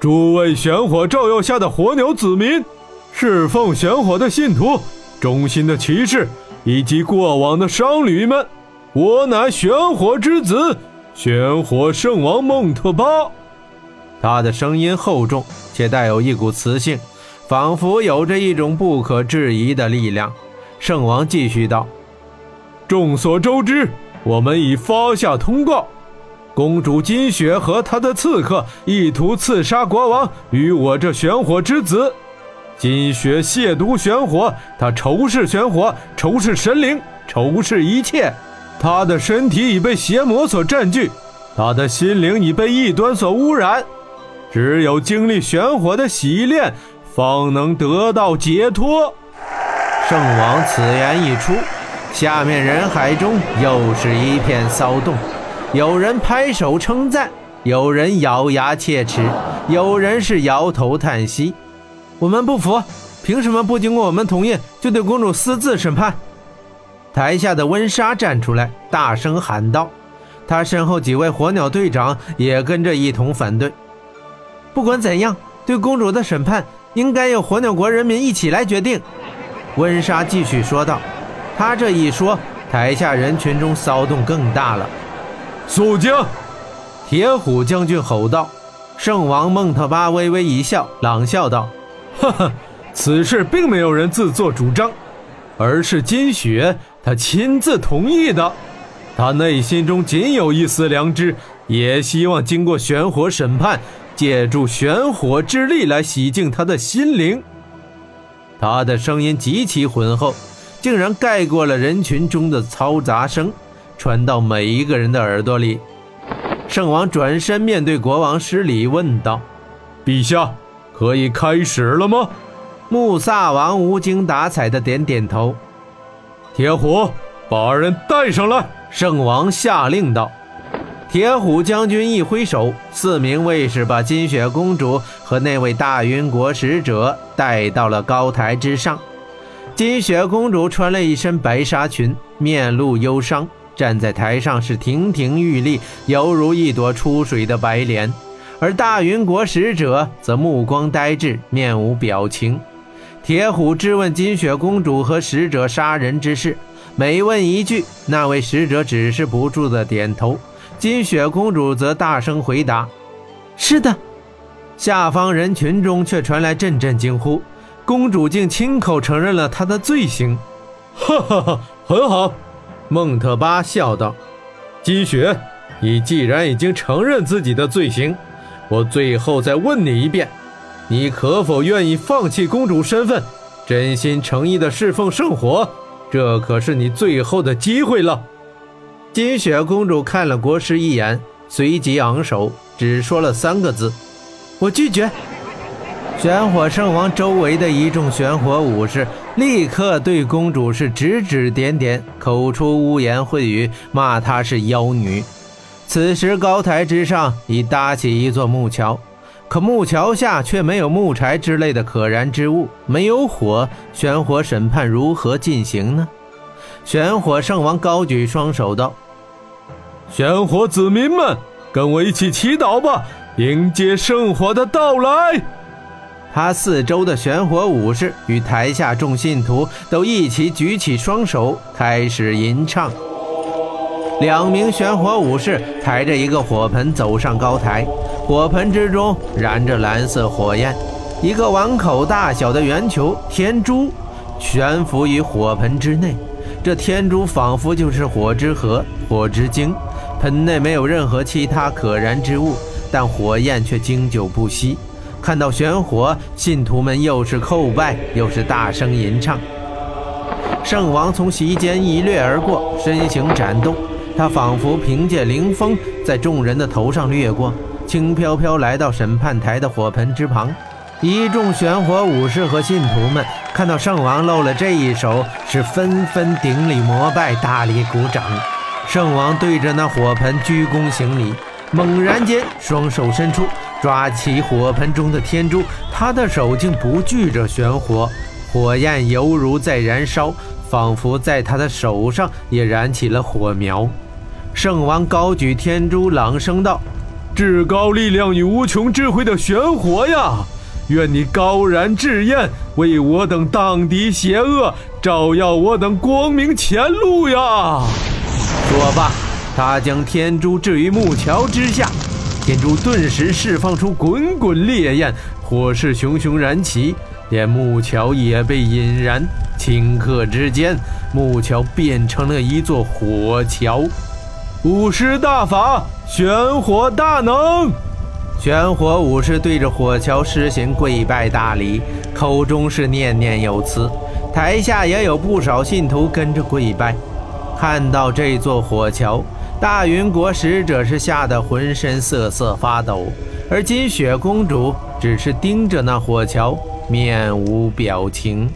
诸位玄火照耀下的火鸟子民，侍奉玄火的信徒，忠心的骑士，以及过往的商旅们，我乃玄火之子，玄火圣王孟特巴。他的声音厚重，且带有一股磁性，仿佛有着一种不可置疑的力量。圣王继续道：“众所周知，我们已发下通告。”公主金雪和她的刺客意图刺杀国王与我这玄火之子。金雪亵渎玄火，她仇视玄火，仇视神灵，仇视一切。她的身体已被邪魔所占据，她的心灵已被异端所污染。只有经历玄火的洗炼，方能得到解脱。圣王此言一出，下面人海中又是一片骚动。有人拍手称赞，有人咬牙切齿，有人是摇头叹息。我们不服，凭什么不经过我们同意就对公主私自审判？台下的温莎站出来，大声喊道。他身后几位火鸟队长也跟着一同反对。不管怎样，对公主的审判应该由火鸟国人民一起来决定。温莎继续说道。他这一说，台下人群中骚动更大了。肃静！铁虎将军吼道。圣王孟特巴微微一笑，朗笑道：“哈哈，此事并没有人自作主张，而是金雪他亲自同意的。他内心中仅有一丝良知，也希望经过玄火审判，借助玄火之力来洗净他的心灵。”他的声音极其浑厚，竟然盖过了人群中的嘈杂声。传到每一个人的耳朵里。圣王转身面对国王施礼，问道：“陛下，可以开始了吗？”穆萨王无精打采地点点头。铁虎，把人带上来。圣王下令道。铁虎将军一挥手，四名卫士把金雪公主和那位大云国使者带到了高台之上。金雪公主穿了一身白纱裙，面露忧伤。站在台上是亭亭玉立，犹如一朵出水的白莲；而大云国使者则目光呆滞，面无表情。铁虎质问金雪公主和使者杀人之事，每问一句，那位使者只是不住的点头，金雪公主则大声回答：“是的。”下方人群中却传来阵阵惊呼：“公主竟亲口承认了她的罪行！”哈哈哈，很好。孟特巴笑道：“金雪，你既然已经承认自己的罪行，我最后再问你一遍，你可否愿意放弃公主身份，真心诚意的侍奉圣火？这可是你最后的机会了。”金雪公主看了国师一眼，随即昂首，只说了三个字：“我拒绝。”玄火圣王周围的一众玄火武士立刻对公主是指指点点，口出污言秽语，骂她是妖女。此时高台之上已搭起一座木桥，可木桥下却没有木柴之类的可燃之物，没有火，玄火审判如何进行呢？玄火圣王高举双手道：“玄火子民们，跟我一起祈祷吧，迎接圣火的到来。”他四周的玄火武士与台下众信徒都一起举起双手，开始吟唱。两名玄火武士抬着一个火盆走上高台，火盆之中燃着蓝色火焰，一个碗口大小的圆球天珠悬浮于火盆之内。这天珠仿佛就是火之河、火之精，盆内没有任何其他可燃之物，但火焰却经久不息。看到玄火，信徒们又是叩拜，又是大声吟唱。圣王从席间一掠而过，身形展动，他仿佛凭借灵风，在众人的头上掠过，轻飘飘来到审判台的火盆之旁。一众玄火武士和信徒们看到圣王露了这一手，是纷纷顶礼膜拜，大力鼓掌。圣王对着那火盆鞠躬行礼，猛然间双手伸出。抓起火盆中的天珠，他的手竟不惧着玄火，火焰犹如在燃烧，仿佛在他的手上也燃起了火苗。圣王高举天珠，朗声道：“至高力量与无穷智慧的玄火呀！愿你高燃至焰，为我等荡涤邪恶，照耀我等光明前路呀！说罢，他将天珠置于木桥之下，天珠顿时释放出滚滚烈焰，火势熊熊燃起，连木桥也被引燃。顷刻之间，木桥变成了一座火桥。武士大法，玄火大能。玄火武士对着火桥施行跪拜大礼，口中是念念有词。台下也有不少信徒跟着跪拜。看到这座火桥，大云国使者是吓得浑身瑟瑟发抖，而金雪公主只是盯着那火桥，面无表情。